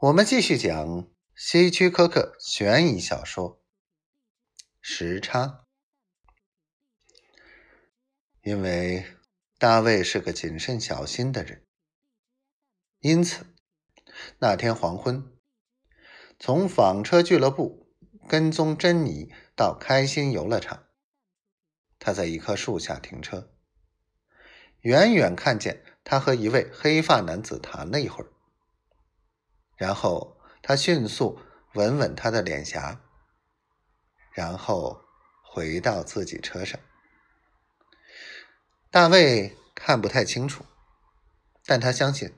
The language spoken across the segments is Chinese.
我们继续讲希区柯克悬疑小说《时差》。因为大卫是个谨慎小心的人，因此那天黄昏，从纺车俱乐部跟踪珍妮到开心游乐场，他在一棵树下停车，远远看见他和一位黑发男子谈了一会儿。然后他迅速吻吻她的脸颊，然后回到自己车上。大卫看不太清楚，但他相信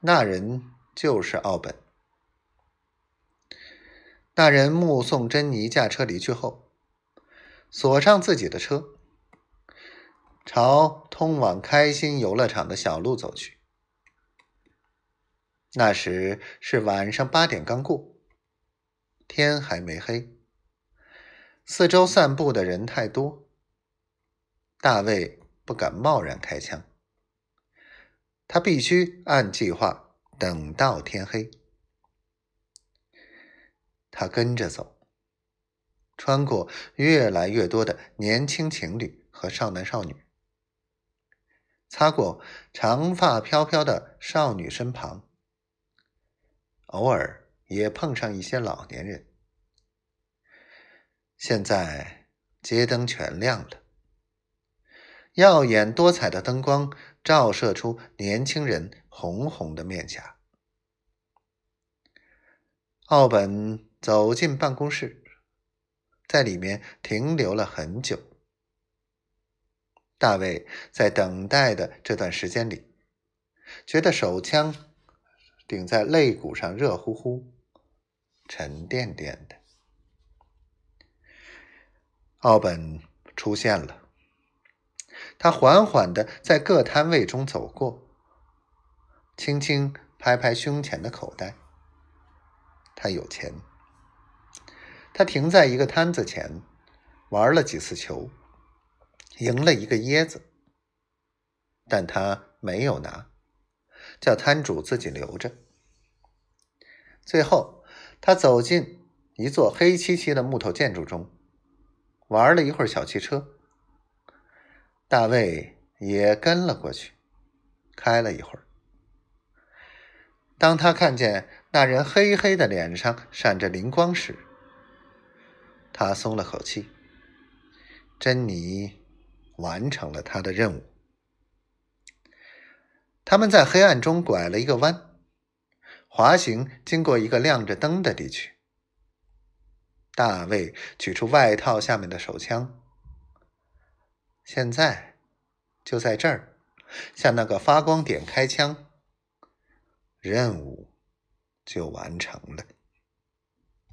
那人就是奥本。那人目送珍妮驾车离去后，锁上自己的车，朝通往开心游乐场的小路走去。那时是晚上八点刚过，天还没黑。四周散步的人太多，大卫不敢贸然开枪。他必须按计划等到天黑。他跟着走，穿过越来越多的年轻情侣和少男少女，擦过长发飘飘的少女身旁。偶尔也碰上一些老年人。现在街灯全亮了，耀眼多彩的灯光照射出年轻人红红的面颊。奥本走进办公室，在里面停留了很久。大卫在等待的这段时间里，觉得手枪。顶在肋骨上，热乎乎、沉甸甸的。奥本出现了，他缓缓的在各摊位中走过，轻轻拍拍胸前的口袋。他有钱。他停在一个摊子前，玩了几次球，赢了一个椰子，但他没有拿。叫摊主自己留着。最后，他走进一座黑漆漆的木头建筑中，玩了一会儿小汽车。大卫也跟了过去，开了一会儿。当他看见那人黑黑的脸上闪着灵光时，他松了口气。珍妮完成了他的任务。他们在黑暗中拐了一个弯，滑行经过一个亮着灯的地区。大卫取出外套下面的手枪，现在就在这儿，向那个发光点开枪，任务就完成了。